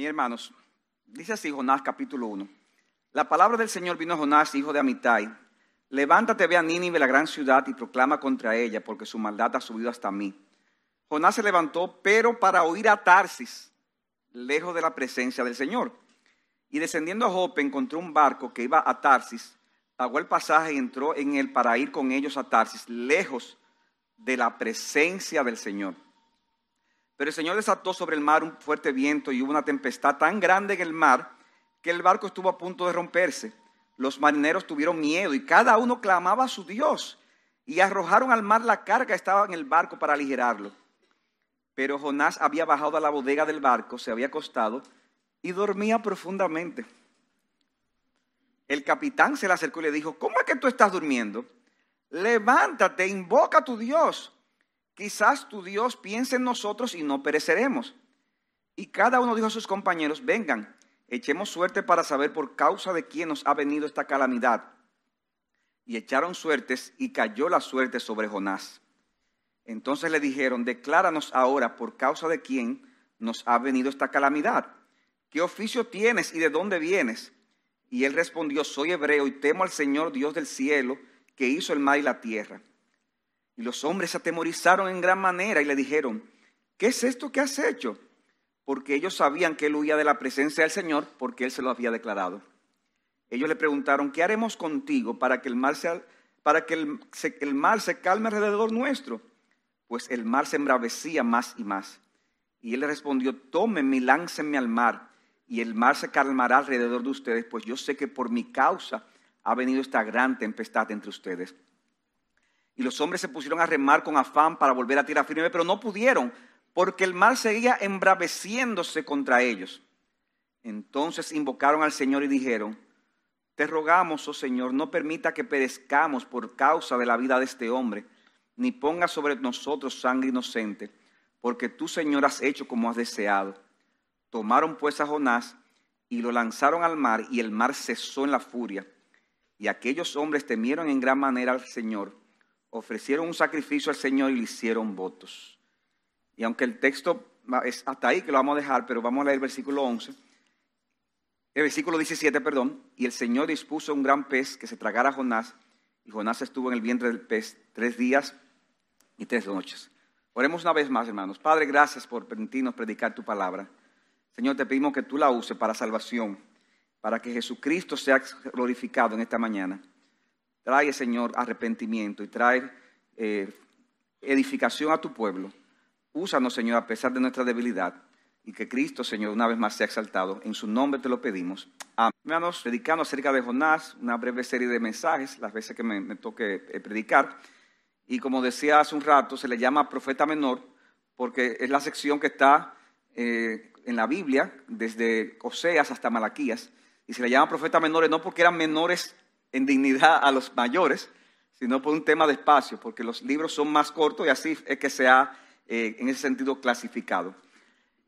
Mis hermanos, dice así Jonás capítulo 1. La palabra del Señor vino a Jonás, hijo de Amitai. Levántate, ve a Nínive, la gran ciudad, y proclama contra ella, porque su maldad ha subido hasta mí. Jonás se levantó, pero para huir a Tarsis, lejos de la presencia del Señor. Y descendiendo a Jope, encontró un barco que iba a Tarsis, pagó el pasaje y entró en él para ir con ellos a Tarsis, lejos de la presencia del Señor. Pero el Señor desató sobre el mar un fuerte viento y hubo una tempestad tan grande en el mar que el barco estuvo a punto de romperse. Los marineros tuvieron miedo y cada uno clamaba a su Dios y arrojaron al mar la carga que estaba en el barco para aligerarlo. Pero Jonás había bajado a la bodega del barco, se había acostado y dormía profundamente. El capitán se le acercó y le dijo, ¿cómo es que tú estás durmiendo? Levántate, invoca a tu Dios. Quizás tu Dios piense en nosotros y no pereceremos. Y cada uno dijo a sus compañeros, vengan, echemos suerte para saber por causa de quién nos ha venido esta calamidad. Y echaron suertes y cayó la suerte sobre Jonás. Entonces le dijeron, decláranos ahora por causa de quién nos ha venido esta calamidad. ¿Qué oficio tienes y de dónde vienes? Y él respondió, soy hebreo y temo al Señor Dios del cielo que hizo el mar y la tierra. Y los hombres se atemorizaron en gran manera y le dijeron, ¿qué es esto que has hecho? Porque ellos sabían que él huía de la presencia del Señor porque él se lo había declarado. Ellos le preguntaron, ¿qué haremos contigo para que el mar, para que el, el mar se calme alrededor nuestro? Pues el mar se embravecía más y más. Y él le respondió, tómenme y láncenme al mar y el mar se calmará alrededor de ustedes, pues yo sé que por mi causa ha venido esta gran tempestad entre ustedes. Y los hombres se pusieron a remar con afán para volver a tierra firme, pero no pudieron, porque el mar seguía embraveciéndose contra ellos. Entonces invocaron al Señor y dijeron, te rogamos, oh Señor, no permita que perezcamos por causa de la vida de este hombre, ni ponga sobre nosotros sangre inocente, porque tú, Señor, has hecho como has deseado. Tomaron pues a Jonás y lo lanzaron al mar y el mar cesó en la furia. Y aquellos hombres temieron en gran manera al Señor, ofrecieron un sacrificio al Señor y le hicieron votos. Y aunque el texto es hasta ahí que lo vamos a dejar, pero vamos a leer el versículo 11. El versículo 17, perdón. Y el Señor dispuso un gran pez que se tragara a Jonás. Y Jonás estuvo en el vientre del pez tres días y tres noches. Oremos una vez más, hermanos. Padre, gracias por permitirnos predicar tu palabra. Señor, te pedimos que tú la uses para salvación, para que Jesucristo sea glorificado en esta mañana. Trae, Señor, arrepentimiento y trae eh, edificación a tu pueblo. Úsanos, Señor, a pesar de nuestra debilidad. Y que Cristo, Señor, una vez más sea exaltado. En su nombre te lo pedimos. Amén. Hermanos, predicando acerca de Jonás, una breve serie de mensajes, las veces que me, toque eh, predicar. Y como decía hace un rato, se le llama profeta menor, porque es la sección que está eh, en la Biblia, desde Oseas hasta Malaquías, y se le llama profetas menores no porque eran menores en dignidad a los mayores, sino por un tema de espacio, porque los libros son más cortos y así es que se ha, eh, en ese sentido, clasificado.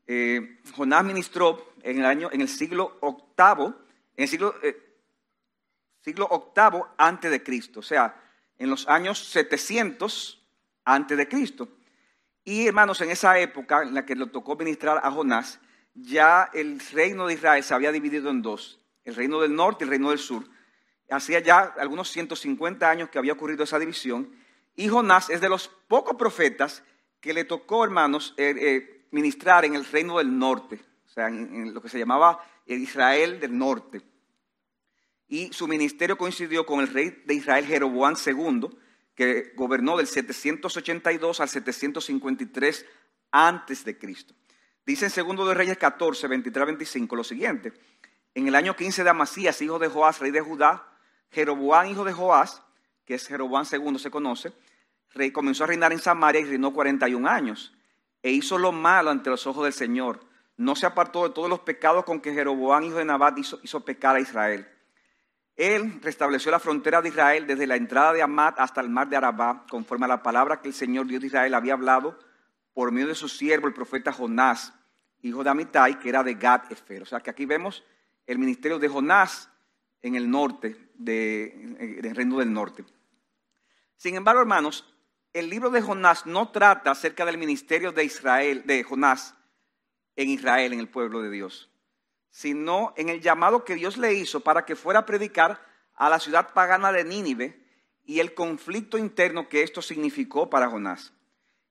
Eh, Jonás ministró en el, año, en el siglo octavo, en el siglo, eh, siglo octavo antes de Cristo, o sea, en los años 700 antes de Cristo. Y hermanos, en esa época en la que le tocó ministrar a Jonás, ya el reino de Israel se había dividido en dos, el reino del norte y el reino del sur. Hacía ya algunos 150 años que había ocurrido esa división. Y Jonás es de los pocos profetas que le tocó, hermanos, eh, eh, ministrar en el reino del norte, o sea, en, lo que se llamaba el Israel del norte. Y su ministerio coincidió con el rey de Israel, Jeroboam II, que gobernó del 782 al 753 antes de Cristo. Dice en segundo de Reyes 14, 23 25 lo siguiente. En el año 15 de Amasías, hijo de Joás, rey de Judá, Jeroboam, hijo de Joás, que es Jeroboam II, se conoce, comenzó a reinar en Samaria y reinó 41 años. E hizo lo malo ante los ojos del Señor. No se apartó de todos los pecados con que Jeroboam, hijo de Nabat, hizo, hizo pecar a Israel. Él restableció la frontera de Israel desde la entrada de Amat hasta el mar de Arabá, conforme a la palabra que el Señor Dios de Israel había hablado por medio de su siervo, el profeta Jonás, hijo de Amitai, que era de Gad Efer. O sea que aquí vemos el ministerio de Jonás en el norte, del reino del norte. Sin embargo, hermanos, el libro de Jonás no trata acerca del ministerio de Israel, de Jonás en Israel, en el pueblo de Dios. sino en el llamado que Dios le hizo para que fuera a predicar a la ciudad pagana de Nínive y el conflicto interno que esto significó para Jonás.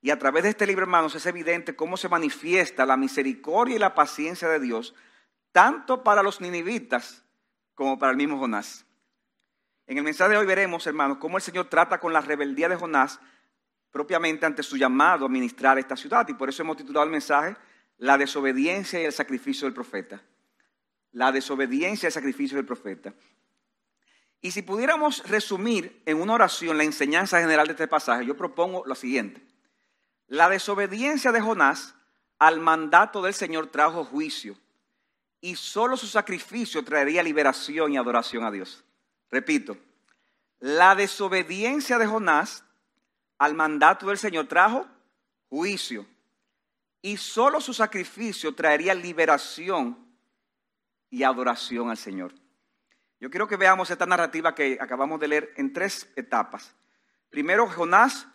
Y a través de este libro, hermanos, es evidente cómo se manifiesta la misericordia y la paciencia de Dios, tanto para los ninivitas como para el mismo Jonás. En el mensaje de hoy veremos, hermanos, cómo el Señor trata con la rebeldía de Jonás propiamente ante su llamado a ministrar esta ciudad. Y por eso hemos titulado el mensaje La desobediencia y el sacrificio del profeta. La desobediencia y el sacrificio del profeta. Y si pudiéramos resumir en una oración la enseñanza general de este pasaje, yo propongo lo siguiente. La desobediencia de Jonás al mandato del Señor trajo juicio y solo su sacrificio traería liberación y adoración a Dios. Repito, la desobediencia de Jonás al mandato del Señor trajo juicio y solo su sacrificio traería liberación y adoración al Señor. Yo quiero que veamos esta narrativa que acabamos de leer en tres etapas. Primero, Jonás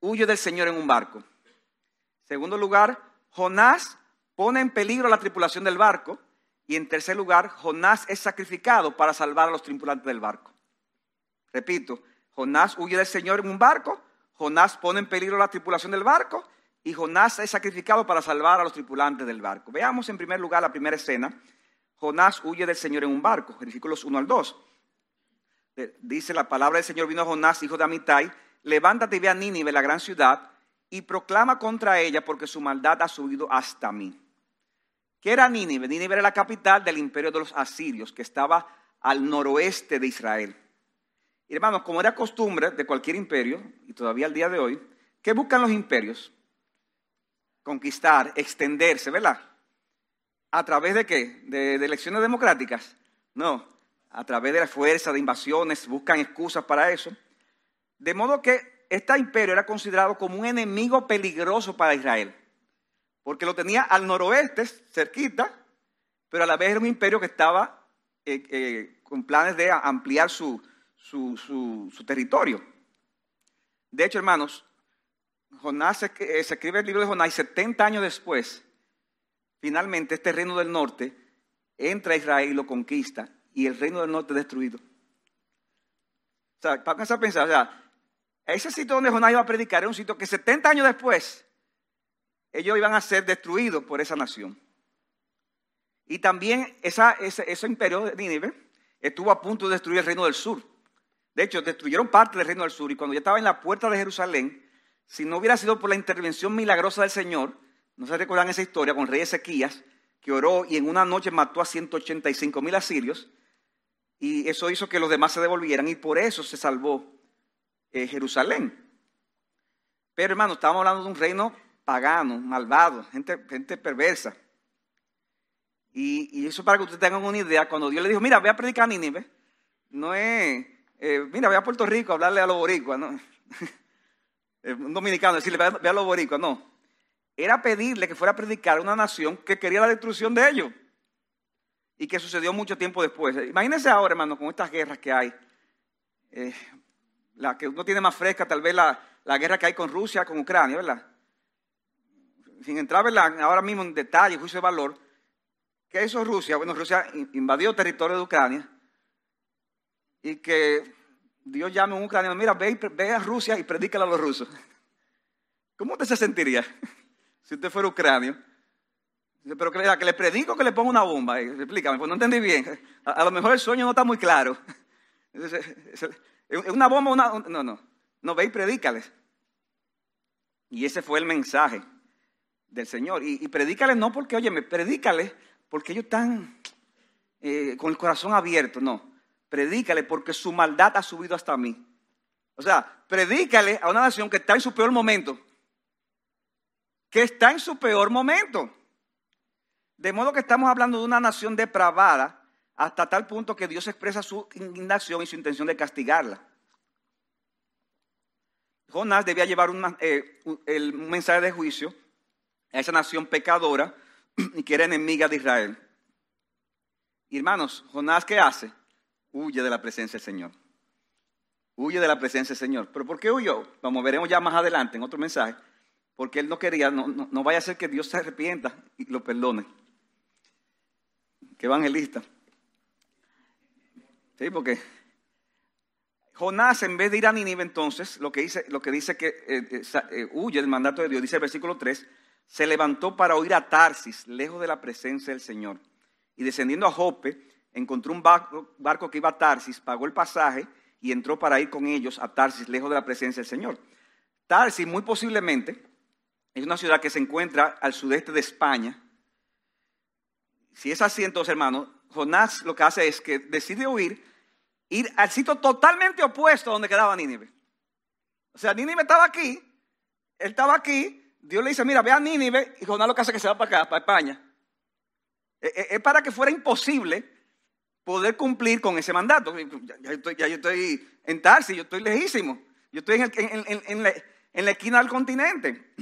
huye del Señor en un barco. Segundo lugar, Jonás pone en peligro la tripulación del barco. Y en tercer lugar, Jonás es sacrificado para salvar a los tripulantes del barco. Repito, Jonás huye del Señor en un barco, Jonás pone en peligro la tripulación del barco y Jonás es sacrificado para salvar a los tripulantes del barco. Veamos en primer lugar la primera escena. Jonás huye del Señor en un barco, versículos 1 al 2. Dice la palabra del Señor vino a Jonás, hijo de Amitai, levántate y ve a Nínive, la gran ciudad, y proclama contra ella porque su maldad ha subido hasta mí. ¿Qué era Nínive? Nínive era la capital del imperio de los asirios, que estaba al noroeste de Israel. Y hermanos, como era costumbre de cualquier imperio, y todavía al día de hoy, ¿qué buscan los imperios? Conquistar, extenderse, ¿verdad? ¿A través de qué? ¿De, de elecciones democráticas? No, a través de la fuerza, de invasiones, buscan excusas para eso. De modo que este imperio era considerado como un enemigo peligroso para Israel, porque lo tenía al noroeste, cerquita, pero a la vez era un imperio que estaba eh, eh, con planes de ampliar su, territorio. De hecho, hermanos, Jonás se, eh, se, escribe el libro de Jonás y 70 años después, finalmente este reino del norte entra a Israel y lo conquista y el reino del norte es destruido. O sea, para a pensar, o sea, ese sitio donde Jonás iba a predicar era un sitio que 70 años después ellos iban a ser destruidos por esa nación. Y también ese, imperio de Nínive estuvo a punto de destruir el reino del sur. De hecho, destruyeron parte del reino del sur y cuando ya estaba en la puerta de Jerusalén, si no hubiera sido por la intervención milagrosa del Señor, no se recuerdan esa historia con rey Ezequías, que oró y en una noche mató a 185 mil asirios, y eso hizo que los demás se devolvieran y por eso se salvó eh, Jerusalén. Pero hermano, estamos hablando de un reino pagano, malvado, gente, gente perversa. Y, eso para que ustedes tengan una idea, cuando Dios le dijo, mira, voy a predicar a Nínive, no es, eh, mira, voy a Puerto Rico a hablarle a los boricuas, no. un dominicano decirle, ve a los boricuas, no. Era pedirle que fuera a predicar a una nación que quería la destrucción de ellos. Y que sucedió mucho tiempo después. Imagínense ahora, hermano, con estas guerras que hay. Eh, la que uno tiene más fresca, tal vez la, guerra que hay con Rusia, con Ucrania, ¿verdad? Sin entrar ahora mismo en detalle, juicio de valor, ¿qué hizo Rusia? Bueno, Rusia invadió territorio de Ucrania y que Dios llame a un ucraniano, mira, ve, ve, a Rusia y predícale a los rusos. ¿Cómo usted se sentiría si usted fuera ucranio? Pero que, le predico que le ponga una bomba. Explícame, pues no entendí bien. A, lo mejor el sueño no está muy claro. Una bomba, una, no, no. No, ve y predícales. Y ese fue el mensaje del Señor. Y, predícales no porque, oye, predícales porque ellos están eh, con el corazón abierto, no. Predícale porque su maldad ha subido hasta mí. O sea, predícale a una nación que está en su peor momento. Que está en su peor momento. De modo que estamos hablando de una nación depravada hasta tal punto que Dios expresa su indignación y su intención de castigarla. Jonás debía llevar eh, el mensaje de juicio a esa nación pecadora y que era enemiga de Israel. Hermanos, Jonás, ¿qué hace? Huye de la presencia del Señor. Huye de la presencia del Señor. ¿Pero por qué huyó? Como veremos ya más adelante en otro mensaje. Porque él no quería, no, no vaya a ser que Dios se arrepienta y lo perdone. qué evangelista. Sí, porque Jonás, en vez de ir a Nínive, entonces, lo que dice, lo que, dice que eh, eh, eh, huye del mandato de Dios, dice el versículo 3, se levantó para huir a Tarsis, lejos de la presencia del Señor. Y descendiendo a Jope, encontró un barco, barco que iba a Tarsis, pagó el pasaje y entró para ir con ellos a Tarsis, lejos de la presencia del Señor. Tarsis, muy posiblemente, es una ciudad que se encuentra al sudeste de España. Si es así, entonces, hermano, Jonás lo que hace es que decide huir ir al sitio totalmente opuesto a donde quedaba Nínive. O sea, Nínive estaba aquí, él estaba aquí, Dios le dice, mira, ve a Nínive, y Jonás lo que hace que se va para acá, para España. E, e, es para que fuera imposible poder cumplir con ese mandato. Ya, yo, estoy, en Tarsi, yo estoy lejísimo, yo estoy en, la, en la esquina del continente.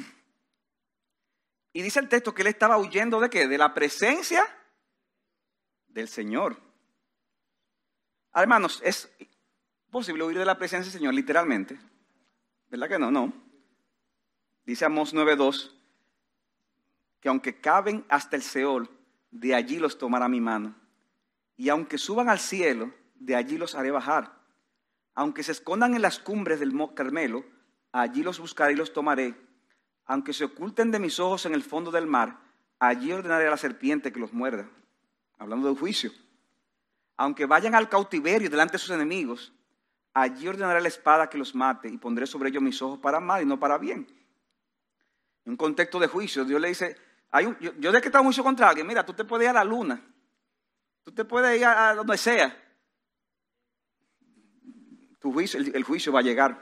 Y dice el texto que él estaba huyendo de qué? De la presencia del Señor. Hermanos, es posible huir de la presencia del Señor literalmente. ¿Verdad que no? No. Dice Amós 9.2 que aunque caben hasta el Seol, de allí los tomará mi mano. Y aunque suban al cielo, de allí los haré bajar. Aunque se escondan en las cumbres del Carmelo, allí los buscaré y los tomaré. Aunque se oculten de mis ojos en el fondo del mar, allí ordenaré a la serpiente que los muerda. Hablando del juicio aunque vayan al cautiverio delante de sus enemigos, allí ordenaré la espada que los mate y pondré sobre ellos mis ojos para mal y no para bien. En un contexto de juicio, Dios le dice, hay yo, de que está un juicio contra alguien, mira, tú te puedes ir a la luna, tú te puedes ir a, donde sea. Tu juicio, el, el juicio va a llegar.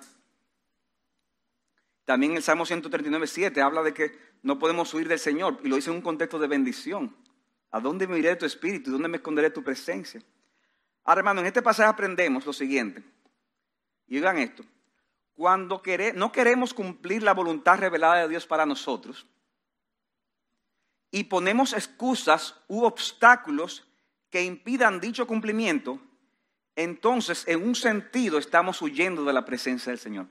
También el Salmo 139, 7 habla de que no podemos huir del Señor y lo dice en un contexto de bendición. ¿A dónde me iré de tu espíritu? ¿Dónde me esconderé de tu presencia? Ahora, hermano, en este pasaje aprendemos lo siguiente. Y digan esto. Cuando no queremos cumplir la voluntad revelada de Dios para nosotros y ponemos excusas u obstáculos que impidan dicho cumplimiento, entonces en un sentido estamos huyendo de la presencia del Señor.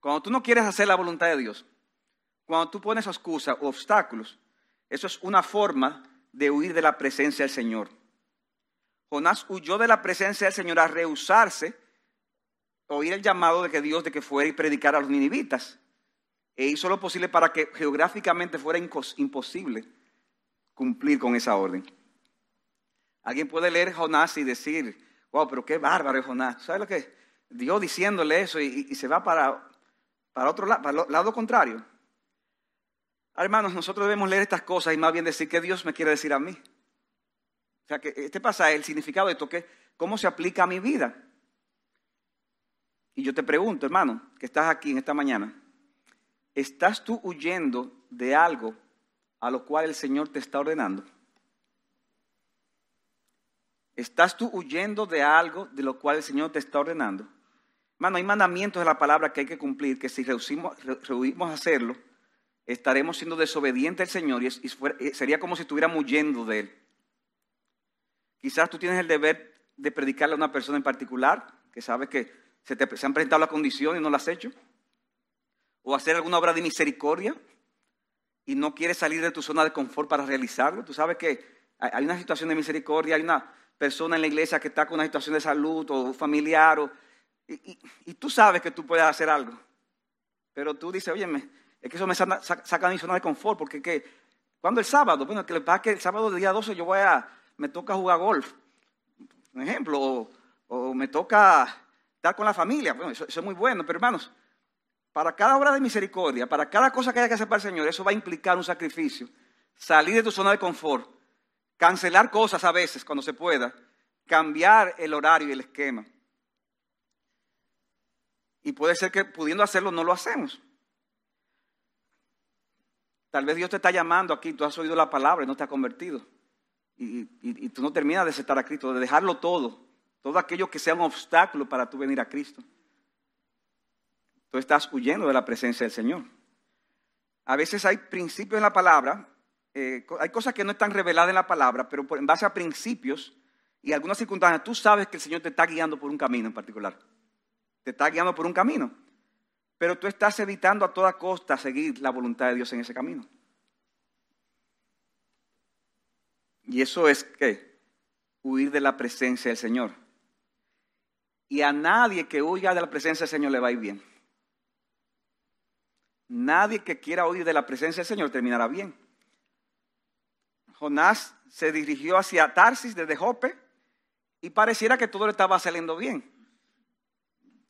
Cuando tú no quieres hacer la voluntad de Dios, cuando tú pones excusas u obstáculos, eso es una forma de huir de la presencia del Señor. Jonás huyó de la presencia del Señor a rehusarse, oír el llamado de que Dios de que fuera y predicar a los ninivitas. E hizo lo posible para que geográficamente fuera imposible cumplir con esa orden. Alguien puede leer Jonás y decir, wow, pero qué bárbaro es Jonás. ¿Sabe lo que? Dios diciéndole eso y, se va para, para otro lado, para el lado contrario. Hermanos, nosotros debemos leer estas cosas y más bien decir qué Dios me quiere decir a mí. O sea, que este pasaje, el significado de esto, ¿cómo se aplica a mi vida? Y yo te pregunto, hermano, que estás aquí en esta mañana, ¿estás tú huyendo de algo a lo cual el Señor te está ordenando? ¿Estás tú huyendo de algo de lo cual el Señor te está ordenando? Hermano, hay mandamientos de la palabra que hay que cumplir, que si rehusamos hacerlo, estaremos siendo desobedientes al Señor y, sería como si estuviéramos huyendo de Él. Quizás tú tienes el deber de predicarle a una persona en particular que sabes que se te han presentado la condición y no la has hecho. O hacer alguna obra de misericordia y no quieres salir de tu zona de confort para realizarlo. Tú sabes que hay una situación de misericordia, hay una persona en la iglesia que está con una situación de salud o familiar, y, tú sabes que tú puedes hacer algo. Pero tú dices, oye, es que eso me saca, de mi zona de confort, porque que, ¿cuándo el sábado? Bueno, que le pasa que el sábado del día 12 yo voy a, me toca jugar golf, por ejemplo, o, me toca con la familia. Bueno, eso, es muy bueno, pero hermanos, para cada obra de misericordia, para cada cosa que haya que hacer para el Señor, eso va a implicar un sacrificio. Salir de tu zona de confort, cancelar cosas a veces cuando se pueda, cambiar el horario y el esquema. Y puede ser que pudiendo hacerlo no lo hacemos. Tal vez Dios te está llamando aquí, tú has oído la palabra y no te has convertido y, tú no terminas de aceptar a Cristo, de dejarlo todo, todo aquello que sea un obstáculo para tú venir a Cristo. Tú estás huyendo de la presencia del Señor. A veces hay principios en la palabra, eh, hay cosas que no están reveladas en la palabra, pero en base a principios y algunas circunstancias, tú sabes que el Señor te está guiando por un camino en particular. Te está guiando por un camino. Pero tú estás evitando a toda costa seguir la voluntad de Dios en ese camino. Y eso es que huir de la presencia del Señor. Y a nadie que huya de la presencia del Señor le va a ir bien. Nadie que quiera huir de la presencia del Señor terminará bien. Jonás se dirigió hacia Tarsis desde Jope y pareciera que todo le estaba saliendo bien.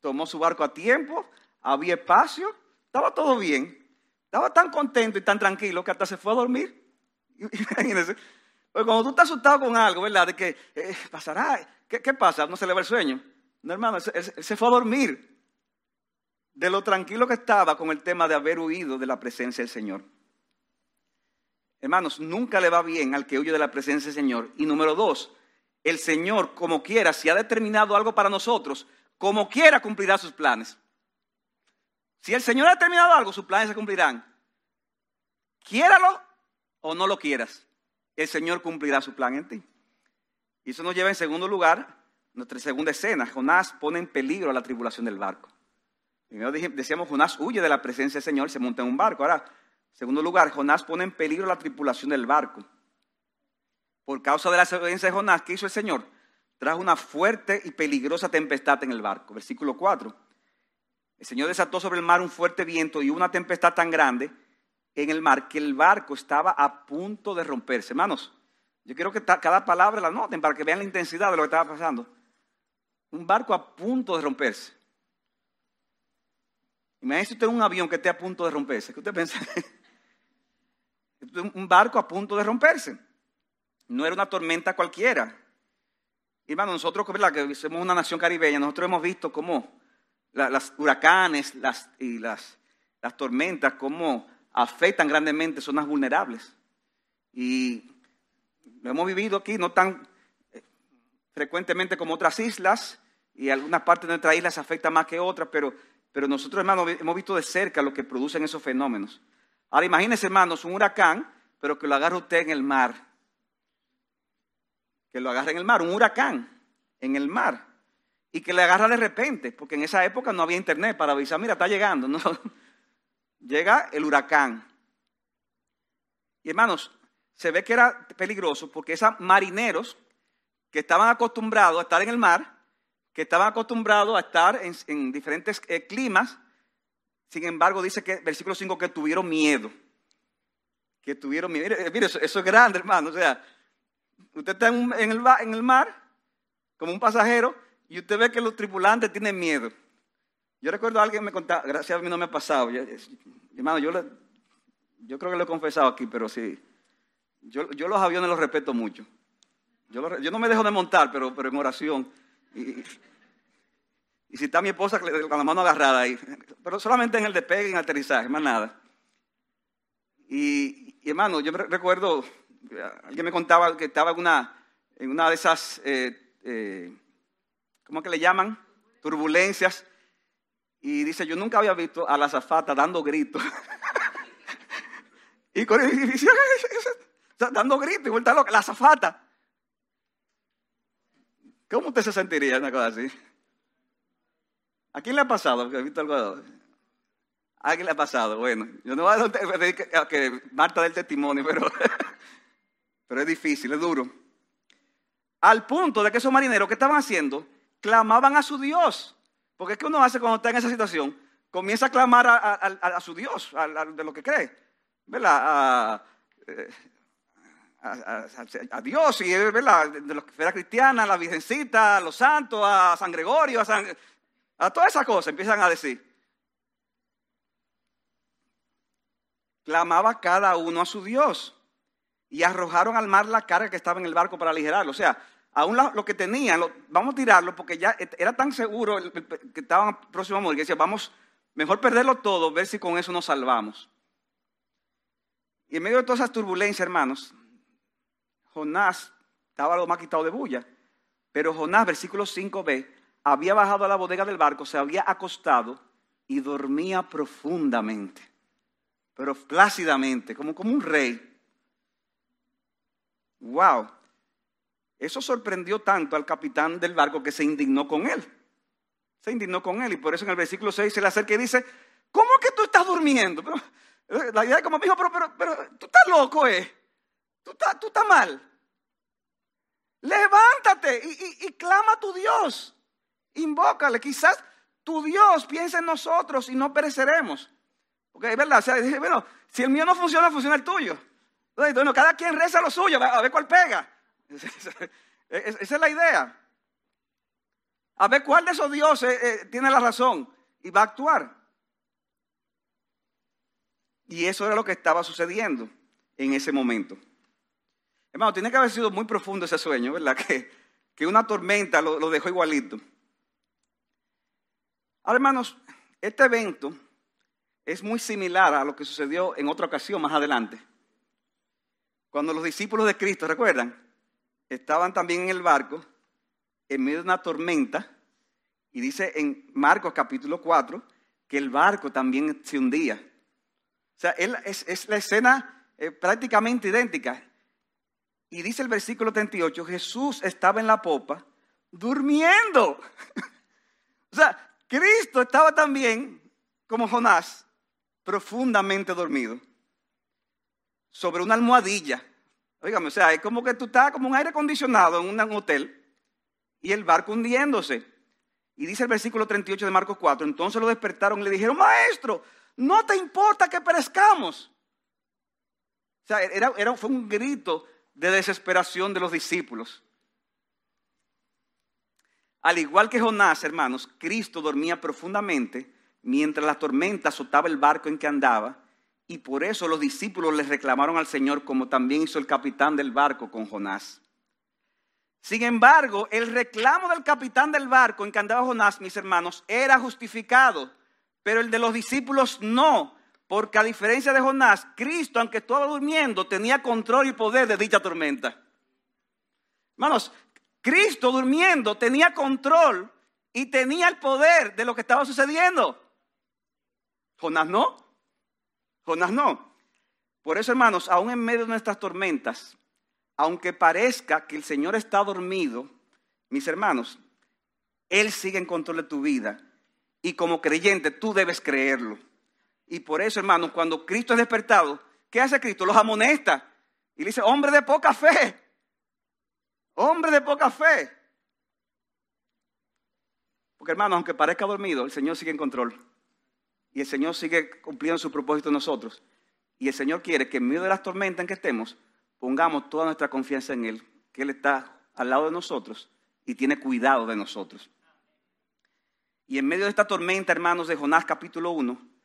Tomó su barco a tiempo, había espacio, estaba todo bien. Estaba tan contento y tan tranquilo que hasta se fue a dormir. Imagínense. cuando tú estás asustado con algo, ¿verdad? De que eh, pasará, ¿Qué, pasa? No se le va el sueño. No, hermano, él se fue a dormir de lo tranquilo que estaba con el tema de haber huido de la presencia del Señor. Hermanos, nunca le va bien al que huye de la presencia del Señor. Y número dos, el Señor, como quiera, si ha determinado algo para nosotros, como quiera cumplirá sus planes. Si el Señor ha determinado algo, sus planes se cumplirán. Quiéralo o no lo quieras, el Señor cumplirá su plan en ti. Y eso nos lleva en segundo lugar, nuestra segunda escena. Jonás pone en peligro la tribulación del barco. Primero decíamos, Jonás huye de la presencia del Señor, se monta en un barco. Ahora, segundo lugar, Jonás pone en peligro la tripulación del barco. Por causa de la desobediencia de Jonás, ¿qué hizo el Señor? Trajo una fuerte y peligrosa tempestad en el barco. Versículo 4. El Señor desató sobre el mar un fuerte viento y una tempestad tan grande en el mar que el barco estaba a punto de romperse. Hermanos, yo quiero que cada palabra la noten para que vean la intensidad de lo que estaba pasando. Un barco a punto de romperse. Imagínese usted un avión que esté a punto de romperse. ¿Qué usted piensa? un barco a punto de romperse. No era una tormenta cualquiera. Hermano, nosotros, que somos una nación caribeña, nosotros hemos visto cómo las huracanes las, y las, las tormentas, cómo afectan grandemente zonas vulnerables. Y lo hemos vivido aquí, no tan eh, frecuentemente como otras islas, y algunas partes de nuestra isla se afectan más que otras, pero pero nosotros, hermanos, hemos visto de cerca lo que producen esos fenómenos. Ahora imagínense, hermanos, un huracán, pero que lo agarre usted en el mar. Que lo agarre en el mar, un huracán en el mar. Y que le agarra de repente, porque en esa época no había internet para avisar, mira, está llegando. Llega el huracán. Y hermanos, se ve que era peligroso porque esos marineros que estaban acostumbrados a estar en el mar, que estaban acostumbrados a estar en, diferentes eh, climas. Sin embargo, dice que, versículo 5, que tuvieron miedo. Que tuvieron miedo. Mire, eso, es grande, hermano. O sea, usted está en, el, en el mar como un pasajero y usted ve que los tripulantes tienen miedo. Yo recuerdo a alguien me contaba, gracias a mí no me ha pasado. hermano, yo, yo creo que lo he confesado aquí, pero sí. Yo, yo los aviones los respeto mucho. Yo, yo, no me dejo de montar, pero, pero en oración. Y, si está mi esposa con la mano agarrada ahí, pero solamente en el despegue y en el aterrizaje, más nada. Y, hermano, yo recuerdo, alguien me contaba que estaba en una, en una de esas, eh, eh, ¿cómo que le llaman? Turbulencias. Y dice, yo nunca había visto a la zafata dando gritos. y, con, dando gritos, y vuelta loca, la zafata. ¿Cómo usted se sentiría en una cosa así? ¿A quién le ha pasado? ¿Ha visto algo? ¿A quién le ha pasado? Bueno, yo no voy a decir que, Marta dé el testimonio, pero, pero es difícil, es duro. Al punto de que esos marineros, ¿qué estaban haciendo? Clamaban a su Dios. Porque es que uno hace cuando está en esa situación, comienza a clamar a, su Dios, de lo que cree. ¿Verdad? Eh, a, Dios y ¿verdad? de los que era cristiana, a la Virgencita, a los santos, a San Gregorio, a, a todas esas cosas empiezan a decir. Clamaba cada uno a su Dios y arrojaron al mar la carga que estaba en el barco para aligerarlo. O sea, aún lo, que tenían, vamos a tirarlo porque ya era tan seguro que estaban próximos a morir que decía, vamos, mejor perderlo todo, ver si con eso nos salvamos. Y en medio de todas esas turbulencias, hermanos, Jonás estaba lo más quitado de bulla. Pero Jonás, versículo 5b, había bajado a la bodega del barco, se había acostado y dormía profundamente, pero plácidamente, como, como un rey. ¡Wow! Eso sorprendió tanto al capitán del barco que se indignó con él. Se indignó con él y por eso en el versículo 6 se le acerca y dice, ¿cómo que tú estás durmiendo? Pero, la idea es como dijo, pero, pero, pero tú estás loco, ¿eh? Tú estás, mal. Levántate y, clama a tu Dios. Invócale. Quizás tu Dios piensa en nosotros y no pereceremos. Porque es verdad, o sea, bueno, si el mío no funciona, funciona el tuyo. Cada quien reza lo suyo, a ver cuál pega. Esa es la idea. A ver cuál de esos dioses eh, tiene la razón y va a actuar. Y eso era lo que estaba sucediendo en ese momento. Hermano, tiene que haber sido muy profundo ese sueño, ¿verdad? Que, una tormenta lo, lo dejó igualito. Ahora, hermanos, este evento es muy similar a lo que sucedió en otra ocasión más adelante. Cuando los discípulos de Cristo, ¿recuerdan? Estaban también en el barco en medio de una tormenta y dice en Marcos capítulo 4 que el barco también se hundía. O sea, es, la escena eh, prácticamente idéntica. Y dice el versículo 38, Jesús estaba en la popa durmiendo. o sea, Cristo estaba también, como Jonás, profundamente dormido, sobre una almohadilla. Oígame, o sea, es como que tú estás como un aire acondicionado en un hotel y el barco hundiéndose. Y dice el versículo 38 de Marcos 4, entonces lo despertaron y le dijeron, maestro, no te importa que perezcamos. O sea, era, era, fue un grito de desesperación de los discípulos. Al igual que Jonás, hermanos, Cristo dormía profundamente mientras la tormenta azotaba el barco en que andaba y por eso los discípulos le reclamaron al Señor como también hizo el capitán del barco con Jonás. Sin embargo, el reclamo del capitán del barco en que andaba Jonás, mis hermanos, era justificado, pero el de los discípulos no, porque a diferencia de Jonás, Cristo, aunque estaba durmiendo, tenía control y poder de dicha tormenta. Hermanos, Cristo durmiendo tenía control y tenía el poder de lo que estaba sucediendo. Jonás no. Jonás no. Por eso, hermanos, aún en medio de nuestras tormentas, aunque parezca que el Señor está dormido, mis hermanos, Él sigue en control de tu vida. Y como creyente, tú debes creerlo. Y por eso, hermanos, cuando Cristo es despertado, ¿qué hace Cristo? Los amonesta. Y le dice, hombre de poca fe. Hombre de poca fe. Porque, hermanos, aunque parezca dormido, el Señor sigue en control. Y el Señor sigue cumpliendo su propósito en nosotros. Y el Señor quiere que en medio de las tormentas en que estemos, pongamos toda nuestra confianza en Él, que Él está al lado de nosotros y tiene cuidado de nosotros. Y en medio de esta tormenta, hermanos, de Jonás capítulo 1,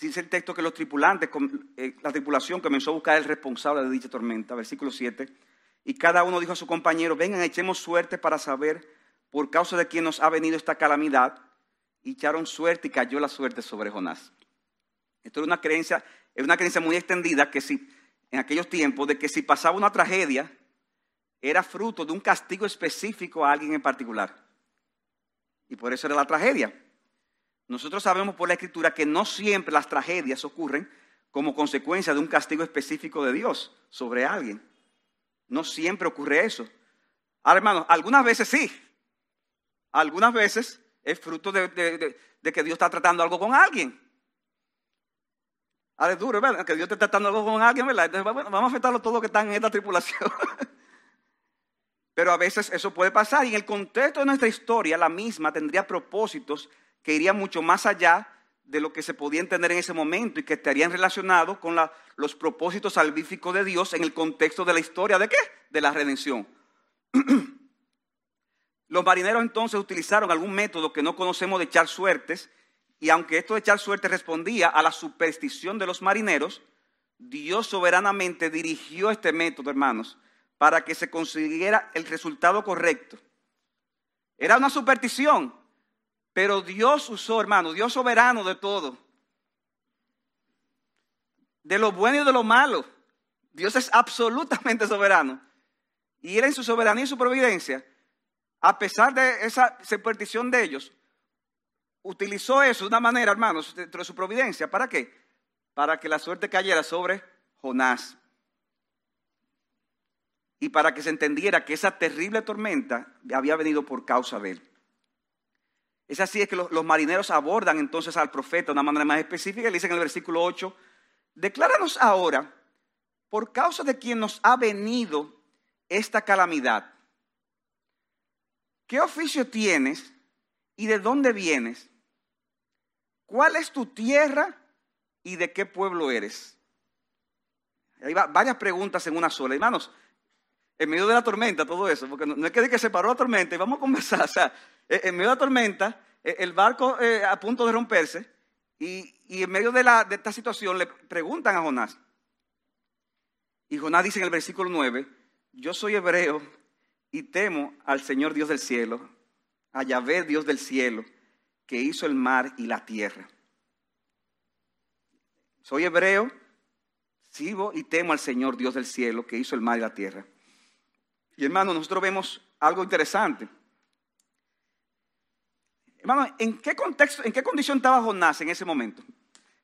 dice el texto que los tripulantes, eh, la tripulación comenzó a buscar el responsable de dicha tormenta, versículo 7, y cada uno dijo a su compañero, vengan, echemos suerte para saber por causa de quién nos ha venido esta calamidad y echaron suerte y cayó la suerte sobre Jonás. Esto es una creencia, es una creencia muy extendida que si, en aquellos tiempos, de que si pasaba una tragedia, era fruto de un castigo específico a alguien en particular. Y por eso era la tragedia. Nosotros sabemos por la escritura que no siempre las tragedias ocurren como consecuencia de un castigo específico de Dios sobre alguien. No siempre ocurre eso. Ahora, hermanos, algunas veces sí. Algunas veces es fruto de, que Dios está tratando algo con alguien. Ahora es duro, ¿verdad? Que Dios está tratando algo con alguien, ¿verdad? Entonces, vamos a afectarlo todo que están en esta tripulación. Pero a veces eso puede pasar y en el contexto de nuestra historia, la misma tendría propósitos que irían mucho más allá de lo que se podía entender en ese momento y que estarían relacionados con los propósitos salvíficos de Dios en el contexto de la historia de qué? De la redención. Los marineros entonces utilizaron algún método que no conocemos de echar suertes, y aunque esto de echar suerte respondía a la superstición de los marineros, Dios soberanamente dirigió este método, hermanos, para que se consiguiera el resultado correcto. Era una superstición, pero Dios usó, hermanos, Dios soberano de todo, de lo bueno y de lo malo. Dios es absolutamente soberano. Y Él en su soberanía y su providencia a pesar de esa superstición de ellos, utilizó eso de una manera, hermanos, dentro de su providencia. ¿Para qué? Para que la suerte cayera sobre Jonás. Y para que se entendiera que esa terrible tormenta había venido por causa de él. Es así es que los, marineros abordan entonces al profeta de una manera más específica. Le dicen en el versículo 8, decláranos ahora, por causa de quien nos ha venido esta calamidad ¿qué oficio tienes y de dónde vienes? ¿Cuál es tu tierra y de qué pueblo eres? Hay varias preguntas en una sola. Hermanos, en medio de la tormenta, todo eso, porque no, es que, que se paró la tormenta y vamos a conversar. O sea, en medio de la tormenta, e, el barco eh, a punto de romperse, y, en medio de, la, de esta situación le preguntan a Jonás. Y Jonás dice en el versículo 9, yo soy hebreo y temo al Señor Dios del cielo, a Yahvé Dios del cielo, que hizo el mar y la tierra. Soy hebreo, sigo y temo al Señor Dios del cielo, que hizo el mar y la tierra. Y hermano, nosotros vemos algo interesante. Hermano, ¿en qué contexto, en qué condición estaba Jonás en ese momento?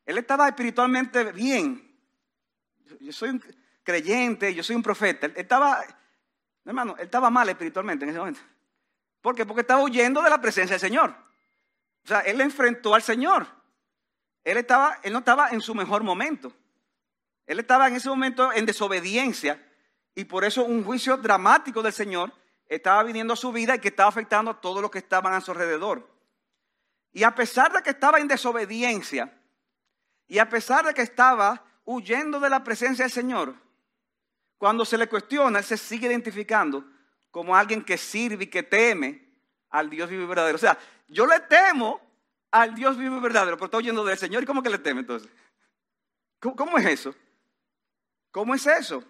Él estaba espiritualmente bien. Yo soy un creyente, yo soy un profeta. Él estaba, hermano, él estaba mal espiritualmente en ese momento. ¿Por qué? Porque estaba huyendo de la presencia del Señor. O sea, él enfrentó al Señor. Él, estaba, él no estaba en su mejor momento. Él estaba en ese momento en desobediencia y por eso un juicio dramático del Señor estaba viniendo a su vida y que estaba afectando a todos los que estaban a su alrededor. Y a pesar de que estaba en desobediencia y a pesar de que estaba huyendo de la presencia del Señor, cuando se le cuestiona, él se sigue identificando como alguien que sirve y que teme al Dios vivo y verdadero. O sea, yo le temo al Dios vivo y verdadero, pero estoy huyendo del Señor. ¿Y cómo que le teme entonces? ¿Cómo, es eso? ¿Cómo es eso?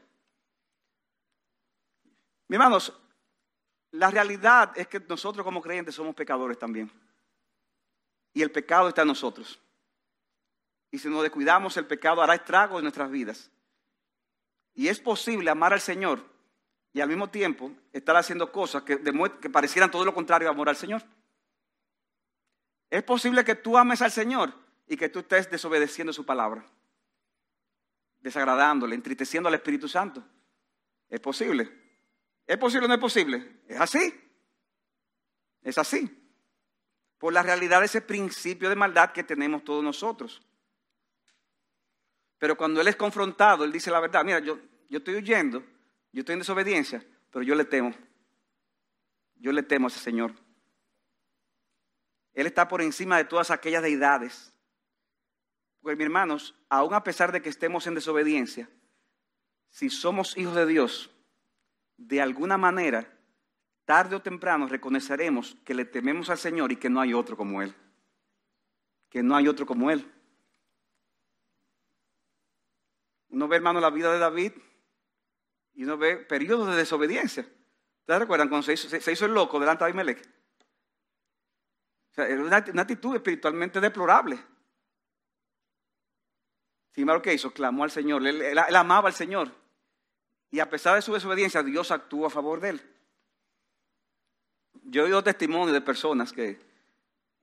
Mis hermanos, la realidad es que nosotros como creyentes somos pecadores también. Y el pecado está en nosotros. Y si nos descuidamos, el pecado hará estragos en nuestras vidas. Y es posible amar al Señor y al mismo tiempo estar haciendo cosas que, que parecieran todo lo contrario a amor al Señor. Es posible que tú ames al Señor y que tú estés desobedeciendo su palabra, desagradándole, entristeciendo al Espíritu Santo. Es posible. ¿Es posible o no es posible? Es así. Es así por la realidad de ese principio de maldad que tenemos todos nosotros. Pero cuando Él es confrontado, Él dice la verdad, mira, yo, yo estoy huyendo, yo estoy en desobediencia, pero yo le temo. Yo le temo a ese Señor. Él está por encima de todas aquellas deidades. Porque, mis hermanos, aun a pesar de que estemos en desobediencia, si somos hijos de Dios, de alguna manera tarde o temprano reconoceremos que le tememos al Señor y que no hay otro como Él. Que no hay otro como Él. Uno ve, hermano, la vida de David y uno ve periodos de desobediencia. ¿Ustedes recuerdan cuando se hizo, el loco delante de Abimelech? O sea, era una, actitud espiritualmente deplorable. Sin embargo, ¿qué hizo? Clamó al Señor. él amaba al Señor. Y a pesar de su desobediencia, Dios actuó a favor de él. Yo he oído testimonios de personas que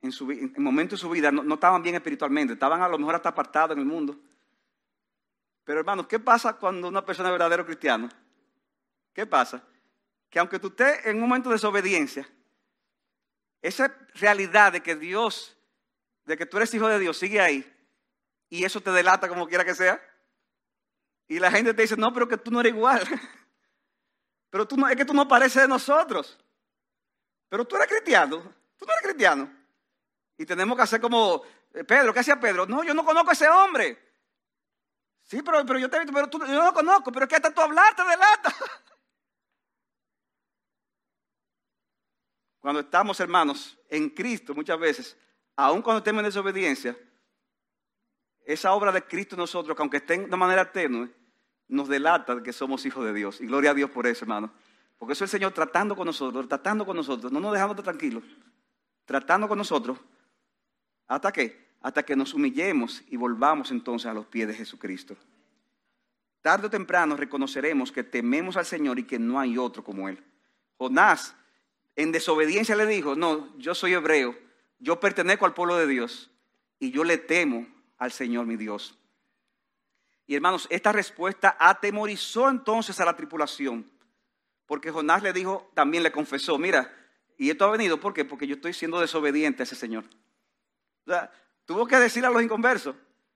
en, su, en momentos de su vida no, estaban bien espiritualmente, estaban a lo mejor hasta apartados en el mundo. Pero hermanos, ¿qué pasa cuando una persona es verdadero cristiano? ¿Qué pasa? Que aunque tú estés en un momento de desobediencia, esa realidad de que Dios, de que tú eres hijo de Dios, sigue ahí. Y eso te delata como quiera que sea. Y la gente te dice, no, pero que tú no eres igual. Pero tú no, es que tú no pareces de nosotros. Pero tú eres cristiano, tú no eres cristiano. Y tenemos que hacer como eh, Pedro, ¿qué hacía Pedro? No, yo no conozco a ese hombre. Sí, pero, pero yo te he visto, pero tú, yo no lo conozco, pero es que hasta tú hablarte de lata. Cuando estamos, hermanos, en Cristo, muchas veces, aun cuando estemos en desobediencia, esa obra de Cristo en nosotros, que aunque esté de manera tenue, nos delata de que somos hijos de Dios. Y gloria a Dios por eso, hermano. Porque eso es el Señor tratando con nosotros, tratando con nosotros, no nos dejamos tranquilos, tratando con nosotros. ¿Hasta qué? Hasta que nos humillemos y volvamos entonces a los pies de Jesucristo. Tarde o temprano reconoceremos que tememos al Señor y que no hay otro como Él. Jonás, en desobediencia, le dijo, no, yo soy hebreo, yo pertenezco al pueblo de Dios y yo le temo al Señor mi Dios. Y hermanos, esta respuesta atemorizó entonces a la tripulación porque Jonás le dijo, también le confesó, mira, y esto ha venido, ¿por qué? Porque yo estoy siendo desobediente a ese Señor. O sea, tuvo que decir a los inconversos,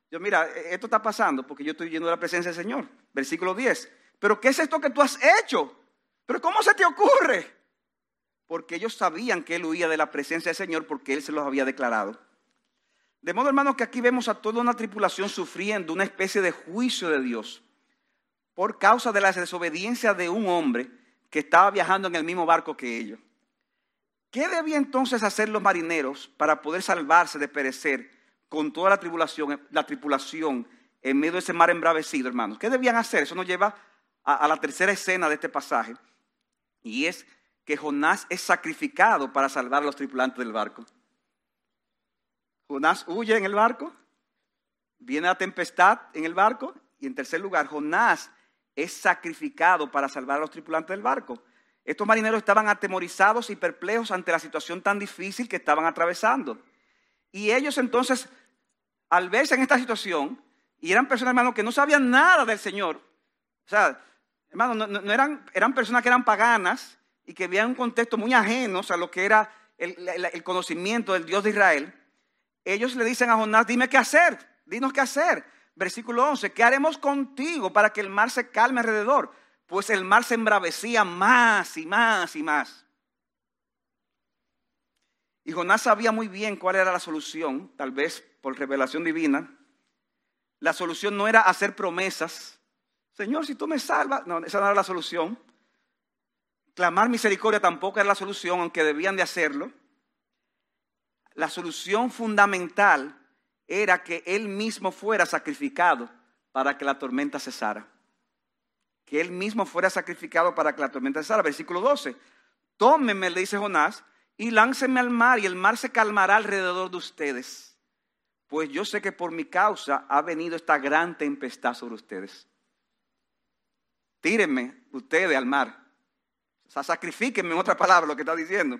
yo, mira, e-, esto está pasando porque yo estoy yendo de la presencia del Señor. Versículo 10. Pero ¿qué es esto que tú has hecho? ¿Pero cómo se te ocurre? porque ellos sabían que él huía de la presencia del Señor porque él se los había declarado. De modo, hermanos, que aquí vemos a toda una tripulación sufriendo una especie de juicio de Dios por causa de la desobediencia de un hombre que estaba viajando en el mismo barco que ellos. ¿Qué debía entonces hacer los marineros para poder salvarse de perecer con toda la tribulación, la tripulación en medio de ese mar embravecido, hermanos? ¿Qué debían hacer? Eso nos lleva a la tercera escena de este pasaje, y es que Jonás es sacrificado para salvar a los tripulantes del barco. Jonás huye en el barco, viene la tempestad en el barco y en tercer lugar, Jonás es sacrificado para salvar a los tripulantes del barco. Estos marineros estaban atemorizados y perplejos ante la situación tan difícil que estaban atravesando. Y ellos entonces, al verse en esta situación, y eran personas, hermanos, que no sabían nada del Señor, o sea, hermanos, no, eran, eran personas que eran paganas y que vivían un contexto muy ajeno a lo que era el conocimiento del Dios de Israel, ellos le dicen a Jonás, dime qué hacer, dinos qué hacer. Versículo 11, ¿qué haremos contigo para que el mar se calme alrededor? Pues el mar se embravecía más y más y más. Y Jonás sabía muy bien cuál era la solución, tal vez por revelación divina. La solución no era hacer promesas. Señor, si tú me salvas, no, esa no era la solución. Clamar misericordia tampoco era la solución, aunque debían de hacerlo la solución fundamental era que él mismo fuera sacrificado para que la tormenta cesara. Que él mismo fuera sacrificado para que la tormenta cesara. Versículo 12. Tómenme, le dice Jonás, y láncenme al mar y el mar se calmará alrededor de ustedes. Pues yo sé que por mi causa ha venido esta gran tempestad sobre ustedes. Tírenme ustedes al mar. O sea, sacrifíquenme en otra palabra lo que está diciendo.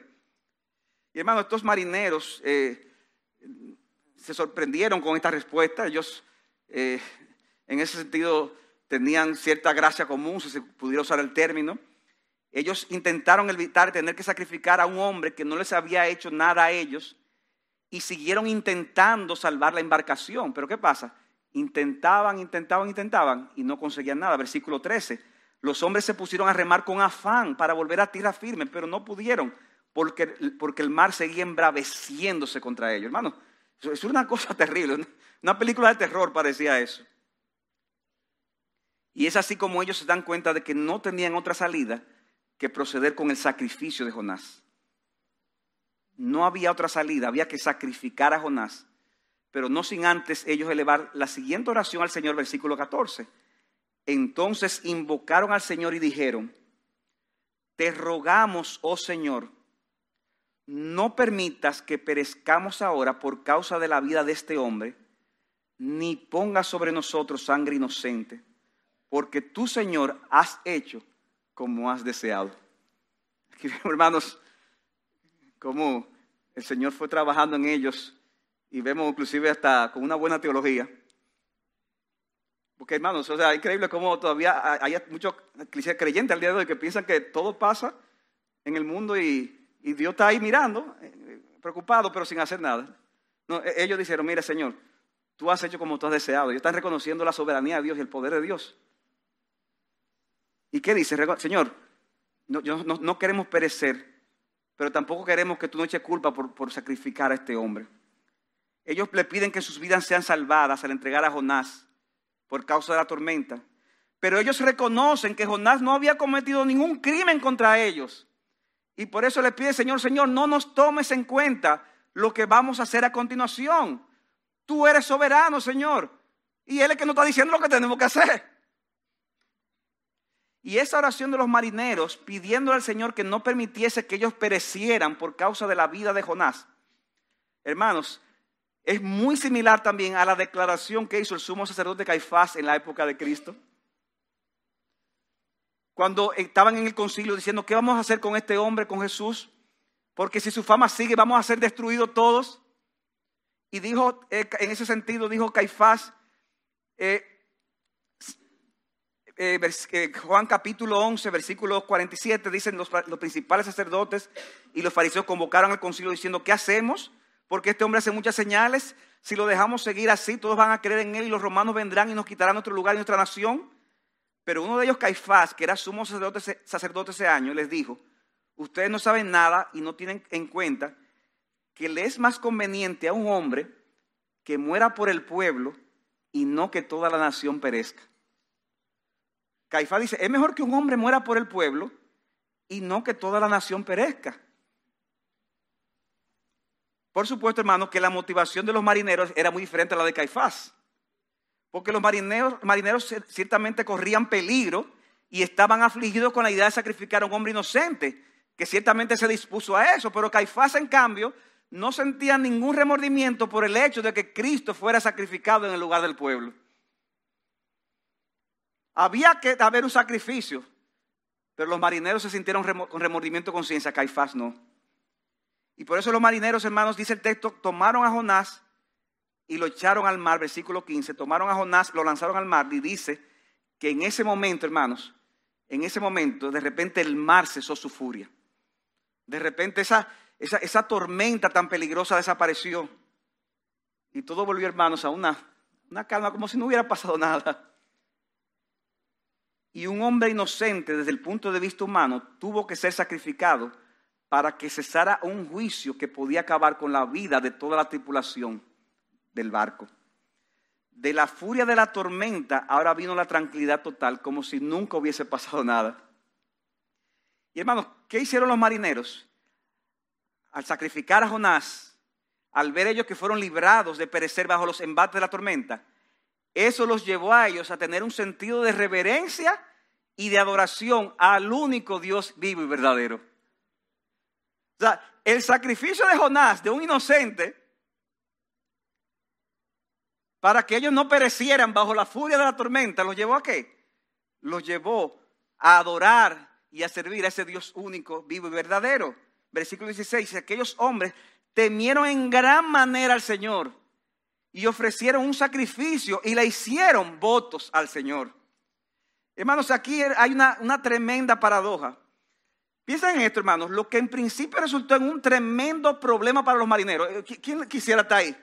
Y hermano, estos marineros eh, se sorprendieron con esta respuesta. Ellos, eh, en ese sentido, tenían cierta gracia común, si se pudiera usar el término. Ellos intentaron evitar tener que sacrificar a un hombre que no les había hecho nada a ellos y siguieron intentando salvar la embarcación. Pero ¿qué pasa? Intentaban, intentaban, intentaban y no conseguían nada. Versículo 13. Los hombres se pusieron a remar con afán para volver a tierra firme, pero no pudieron porque, porque el mar seguía embraveciéndose contra ellos. Hermano, es una cosa terrible. Una película de terror parecía eso. Y es así como ellos se dan cuenta de que no tenían otra salida que proceder con el sacrificio de Jonás. No había otra salida, había que sacrificar a Jonás, pero no sin antes ellos elevar la siguiente oración al Señor, versículo 14. Entonces invocaron al Señor y dijeron, te rogamos, oh Señor, no permitas que perezcamos ahora por causa de la vida de este hombre, ni pongas sobre nosotros sangre inocente, porque tú, Señor, has hecho como has deseado. Aquí hermanos, como el Señor fue trabajando en ellos y vemos inclusive hasta con una buena teología. Porque hermanos, o sea, increíble cómo todavía hay muchos creyentes al día de hoy que piensan que todo pasa en el mundo y y Dios está ahí mirando, eh, preocupado, pero sin hacer nada. E, ellos dijeron, mire Señor, tú has hecho como tú has deseado. Ellos están reconociendo la soberanía de Dios y el poder de Dios. ¿Y qué dice? Señor, no, no, queremos perecer, pero tampoco queremos que tú no eches culpa por, por sacrificar a este hombre. Ellos le piden que sus vidas sean salvadas al entregar a Jonás por causa de la tormenta. Pero ellos reconocen que Jonás no había cometido ningún crimen contra ellos. Y por eso le pide, Señor, Señor, no nos tomes en cuenta lo que vamos a hacer a continuación. Tú eres soberano, Señor. Y Él es que nos está diciendo lo que tenemos que hacer. Y esa oración de los marineros pidiendo al Señor que no permitiese que ellos perecieran por causa de la vida de Jonás. Hermanos, es muy similar también a la declaración que hizo el sumo sacerdote Caifás en la época de Cristo cuando estaban en el concilio diciendo, ¿qué vamos a hacer con este hombre, con Jesús? Porque si su fama sigue, vamos a ser destruidos todos. Y dijo, eh, en ese sentido, dijo Caifás, eh, eh, Juan capítulo 11, versículo 47, dicen los, los, principales sacerdotes y los fariseos convocaron al concilio diciendo, ¿qué hacemos? Porque este hombre hace muchas señales. Si lo dejamos seguir así, todos van a creer en él y los romanos vendrán y nos quitarán nuestro lugar y nuestra nación. Pero uno de ellos, Caifás, que era sumo sacerdote, ese año, les dijo, ustedes no saben nada y no tienen en cuenta que le es más conveniente a un hombre que muera por el pueblo y no que toda la nación perezca. Caifás dice, es mejor que un hombre muera por el pueblo y no que toda la nación perezca. Por supuesto, hermanos, que la motivación de los marineros era muy diferente a la de Caifás. Porque los marineros, marineros ciertamente corrían peligro y estaban afligidos con la idea de sacrificar a un hombre inocente, que ciertamente se dispuso a eso. Pero Caifás, en cambio, no sentía ningún remordimiento por el hecho de que Cristo fuera sacrificado en el lugar del pueblo. Había que haber un sacrificio, pero los marineros se sintieron con remordimiento conciencia, Caifás no. Y por eso los marineros, hermanos, dice el texto, tomaron a Jonás y lo echaron al mar, versículo 15, tomaron a Jonás, lo lanzaron al mar y dice que en ese momento, hermanos, en ese momento, de repente el mar cesó su furia. De repente esa, esa, esa tormenta tan peligrosa desapareció. Y todo volvió, hermanos, a una, una calma como si no hubiera pasado nada. Y un hombre inocente desde el punto de vista humano tuvo que ser sacrificado para que cesara un juicio que podía acabar con la vida de toda la tripulación del barco. De la furia de la tormenta ahora vino la tranquilidad total, como si nunca hubiese pasado nada. Y hermanos, ¿qué hicieron los marineros? Al sacrificar a Jonás, al ver ellos que fueron librados de perecer bajo los embates de la tormenta, eso los llevó a ellos a tener un sentido de reverencia y de adoración al único Dios vivo y verdadero. O sea, el sacrificio de Jonás, de un inocente, para que ellos no perecieran bajo la furia de la tormenta, ¿los llevó a qué? Los llevó a adorar y a servir a ese Dios único, vivo y verdadero. Versículo 16, aquellos hombres temieron en gran manera al Señor y ofrecieron un sacrificio y le hicieron votos al Señor. Hermanos, aquí hay una, tremenda paradoja. Piensen en esto, hermanos, lo que en principio resultó en un tremendo problema para los marineros. Eh, ¿Quién quisiera estar ahí?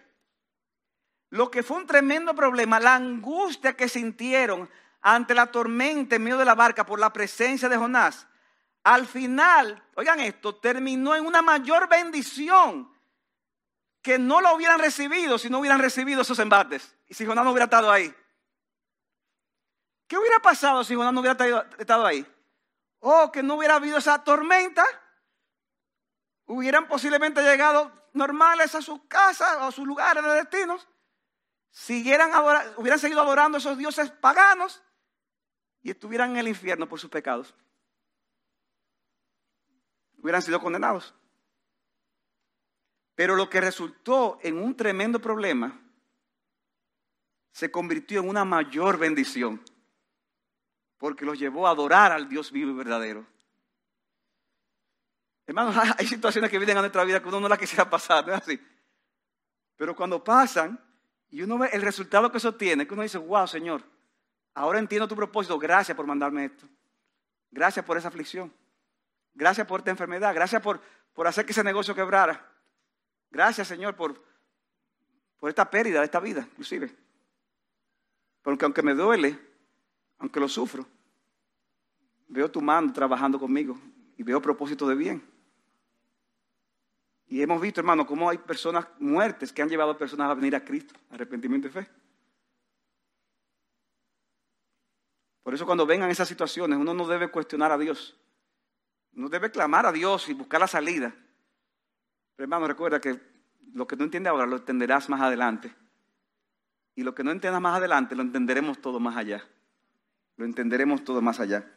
Lo que fue un tremendo problema, la angustia que sintieron ante la tormenta en medio de la barca por la presencia de Jonás, al final, oigan esto, terminó en una mayor bendición que no lo hubieran recibido si no hubieran recibido esos embates y si Jonás no hubiera estado ahí. ¿Qué hubiera pasado si Jonás no hubiera estado ahí? O que no hubiera habido esa tormenta, hubieran posiblemente llegado normales a sus casas o a sus lugares de destinos, siguieran hubieran seguido adorando a esos dioses paganos y estuvieran en el infierno por sus pecados. Hubieran sido condenados. Pero lo que resultó en un tremendo problema se convirtió en una mayor bendición, porque los llevó a adorar al Dios vivo y verdadero. Hermanos, hay situaciones que vienen a nuestra vida que uno no las quisiera pasar, ¿no es así? Pero cuando pasan y uno ve el resultado que eso tiene, que uno dice, wow, Señor, ahora entiendo tu propósito, gracias por mandarme esto. Gracias por esa aflicción. Gracias por esta enfermedad. Gracias por, por hacer que ese negocio quebrara. Gracias, Señor, por, por esta pérdida de esta vida, inclusive. Porque aunque me duele, aunque lo sufro, veo tu mano trabajando conmigo y veo propósito de bien. Y hemos visto, hermano, cómo hay personas muertes que han llevado a personas a venir a Cristo, arrepentimiento y fe. Por eso cuando vengan esas situaciones, uno no debe cuestionar a Dios. Uno debe clamar a Dios y buscar la salida. Pero hermano, recuerda que lo que no entiendes ahora lo entenderás más adelante. Y lo que no entiendas más adelante lo entenderemos todo más allá. Lo entenderemos todo más allá.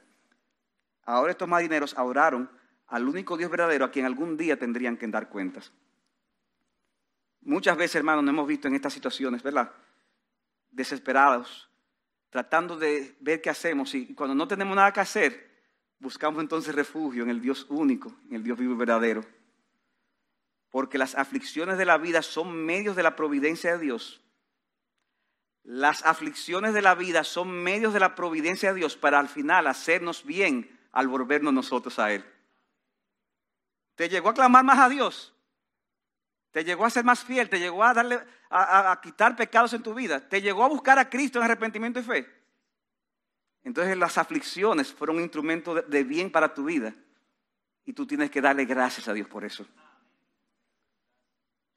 Ahora estos marineros adoraron al único Dios verdadero a quien algún día tendrían que dar cuentas. Muchas veces, hermanos, nos hemos visto en estas situaciones, ¿verdad? Desesperados, tratando de ver qué hacemos y cuando no tenemos nada que hacer, buscamos entonces refugio en el Dios único, en el Dios vivo y verdadero porque las aflicciones de la vida son medios de la providencia de Dios. Las aflicciones de la vida son medios de la providencia de Dios para al final hacernos bien al volvernos nosotros a Él. ¿Te llegó a clamar más a Dios? ¿Te llegó a ser más fiel? ¿Te llegó a, darle, a, quitar pecados en tu vida? ¿Te llegó a buscar a Cristo en arrepentimiento y fe? Entonces las aflicciones fueron un instrumento de bien para tu vida Y tú tienes que darle gracias a Dios por eso.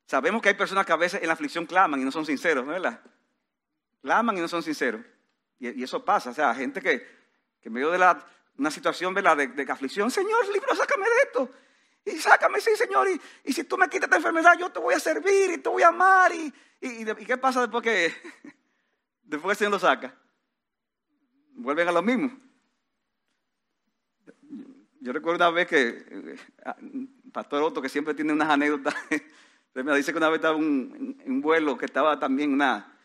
Sabemos que hay personas que a veces en la aflicción claman y no son sinceros, ¿no ¿verdad? Claman y no son sinceros. Y, eso pasa, o sea, gente que, en medio de una situación. De, de aflicción, Señor, libro, sácame de esto. Y sácame, sí, Señor. Y, si tú me quitas esta enfermedad, yo te voy a servir y te voy a amar. ¿Y, y, qué pasa después que, después que el Señor lo saca? Vuelven a lo mismo. Yo recuerdo una vez que eh, Pastor Otto, que siempre tiene unas anécdotas, me dice que una vez estaba en un, vuelo que estaba también una,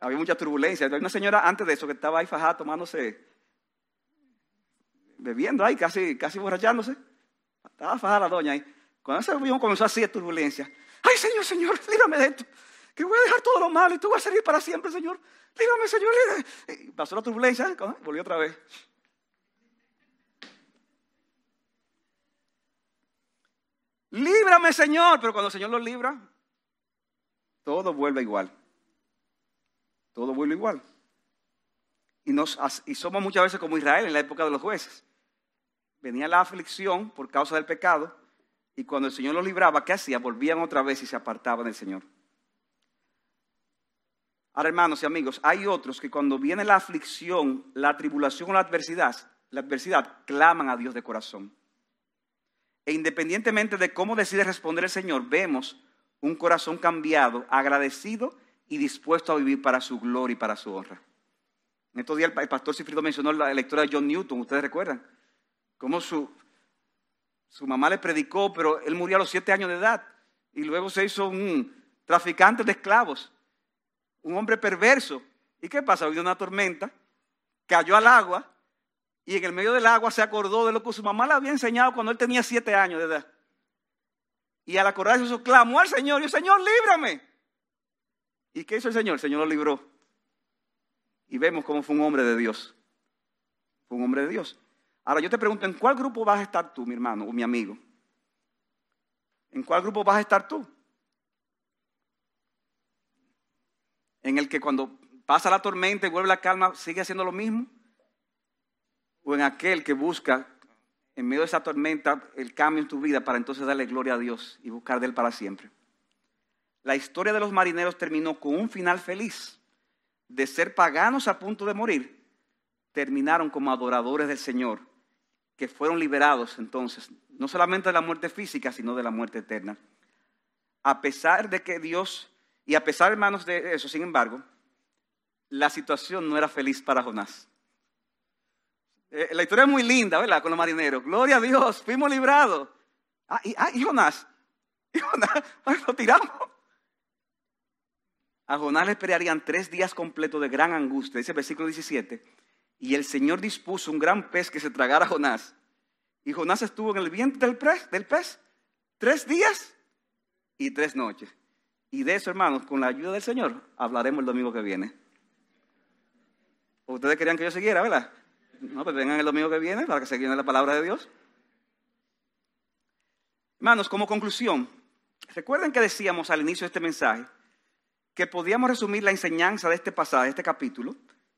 había mucha turbulencia. Hay una señora antes de eso que estaba ahí fajada tomándose, bebiendo ahí, casi, casi borrachándose. Estaba fajada la doña ahí. Cuando ese avión comenzó así de turbulencia, ay Señor, Señor, líbrame de esto. Que voy a dejar todo lo malo y tú vas a servir para siempre, Señor. Líbrame, Señor, líbrame. pasó la turbulencia, volvió otra vez. Líbrame, Señor. Pero cuando el Señor lo libra, todo vuelve igual. Todo vuelve igual. Y somos muchas veces como Israel en la época de los jueces. Venía la aflicción por causa del pecado. Y cuando el Señor los libraba, ¿qué hacía? Volvían otra vez y se apartaban del Señor. Ahora, hermanos y amigos, hay otros que cuando viene la aflicción, la tribulación o la adversidad, la adversidad, claman a Dios de corazón. E independientemente de cómo decide responder el Señor, vemos un corazón cambiado, agradecido y dispuesto a vivir para su gloria y para su honra. En estos días el pastor Cifrido mencionó la lectura de John Newton, ustedes recuerdan, cómo su, su mamá le predicó, pero él murió a los siete años de edad y luego se hizo un traficante de esclavos, un hombre perverso. ¿Y qué pasa? Habido una tormenta, cayó al agua y en el medio del agua se acordó de lo que su mamá le había enseñado cuando él tenía siete años de edad. Y al acordarse eso, clamó al Señor Señor, líbrame. ¿Y qué hizo el Señor? El Señor lo libró. Y vemos cómo fue un hombre de Dios. Fue un hombre de Dios. Ahora yo te pregunto, ¿en cuál grupo vas a estar tú, mi hermano o mi amigo? ¿En cuál grupo vas a estar tú? En el que cuando pasa la tormenta y vuelve la calma, sigue haciendo lo mismo o en aquel que busca en medio de esa tormenta el cambio en tu vida para entonces darle gloria a Dios y buscar de Él para siempre. La historia de los marineros terminó con un final feliz. De ser paganos a punto de morir, terminaron como adoradores del Señor, que fueron liberados entonces, no solamente de la muerte física, sino de la muerte eterna. A pesar de que Dios, y a pesar, hermanos, de eso, sin embargo, la situación no era feliz para Jonás. Eh, la historia es muy linda, ¿verdad? Con los marineros. Gloria a Dios, fuimos librados. Ah, y, ah, Jonás. Y Jonás, lo tiramos. A Jonás le esperarían tres días completos de gran angustia, dice el versículo 17. Y el Señor dispuso un gran pez que se tragara a Jonás. Y Jonás estuvo en el vientre del pez, tres días y tres noches. Y de eso, hermanos, con la ayuda del Señor, hablaremos el domingo que viene. Ustedes querían que yo siguiera, ¿verdad? No, pues vengan el domingo que viene para que se la palabra de Dios. Hermanos, como conclusión, recuerden que decíamos al inicio de este mensaje que podíamos resumir la enseñanza de este pasaje, de este capítulo,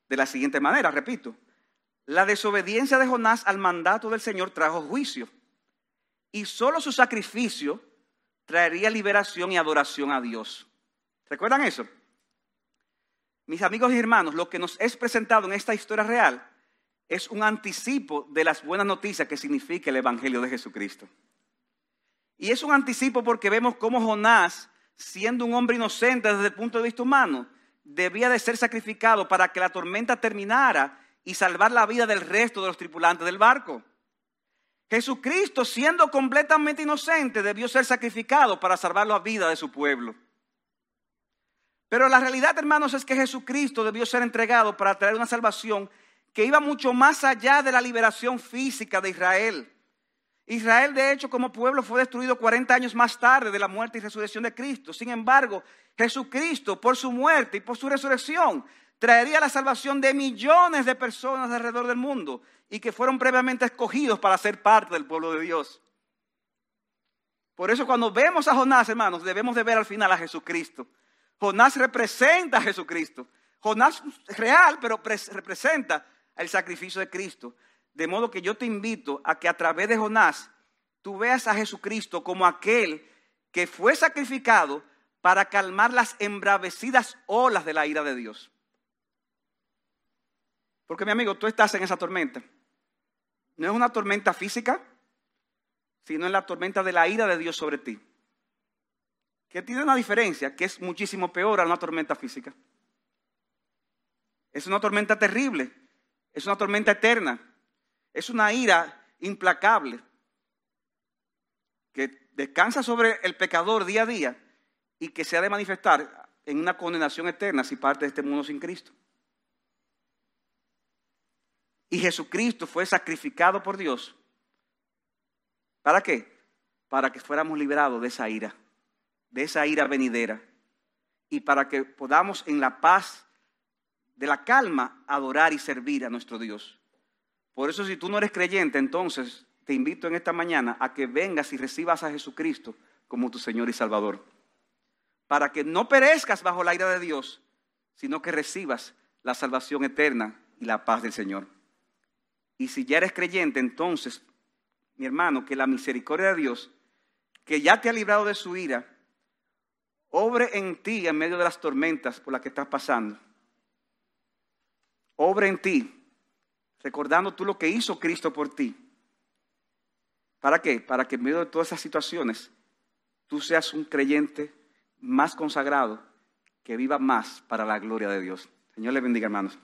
de la siguiente manera, repito. La desobediencia de Jonás al mandato del Señor trajo juicio y solo su sacrificio traería liberación y adoración a Dios. ¿Recuerdan eso? Mis amigos y hermanos, lo que nos es presentado en esta historia real es un anticipo de las buenas noticias que significa el Evangelio de Jesucristo. Y es un anticipo porque vemos cómo Jonás, siendo un hombre inocente desde el punto de vista humano, debía de ser sacrificado para que la tormenta terminara y salvar la vida del resto de los tripulantes del barco. Jesucristo, siendo completamente inocente, debió ser sacrificado para salvar la vida de su pueblo. Pero la realidad, hermanos, es que Jesucristo debió ser entregado para traer una salvación que iba mucho más allá de la liberación física de Israel. Israel, de hecho, como pueblo fue destruido 40 años más tarde de la muerte y resurrección de Cristo. Sin embargo, Jesucristo, por su muerte y por su resurrección, traería la salvación de millones de personas alrededor del mundo y que fueron previamente escogidos para ser parte del pueblo de Dios. Por eso cuando vemos a Jonás, hermanos, debemos de ver al final a Jesucristo. Jonás representa a Jesucristo. Jonás real, pero representa el sacrificio de Cristo. De modo que yo te invito a que a través de Jonás tú veas a Jesucristo como aquel que fue sacrificado para calmar las embravecidas olas de la ira de Dios. Porque mi amigo, tú estás en esa tormenta. No es una tormenta física, sino en la tormenta de la ira de Dios sobre ti. Que tiene una diferencia, que es muchísimo peor a una tormenta física. Es una tormenta terrible, es una tormenta eterna, es una ira implacable que descansa sobre el pecador día a día y que se ha de manifestar en una condenación eterna si parte de este mundo sin Cristo. Y Jesucristo fue sacrificado por Dios. ¿Para qué? Para que fuéramos liberados de esa ira, de esa ira venidera. Y para que podamos en la paz de la calma adorar y servir a nuestro Dios. Por eso si tú no eres creyente, entonces te invito en esta mañana a que vengas y recibas a Jesucristo como tu Señor y Salvador. Para que no perezcas bajo la ira de Dios, sino que recibas la salvación eterna y la paz del Señor. Y si ya eres creyente, entonces, mi hermano, que la misericordia de Dios, que ya te ha librado de su ira, obre en ti en medio de las tormentas por las que estás pasando. Obre en ti, recordando tú lo que hizo Cristo por ti. ¿Para qué? Para que en medio de todas esas situaciones tú seas un creyente más consagrado, que viva más para la gloria de Dios. Señor le bendiga, hermanos.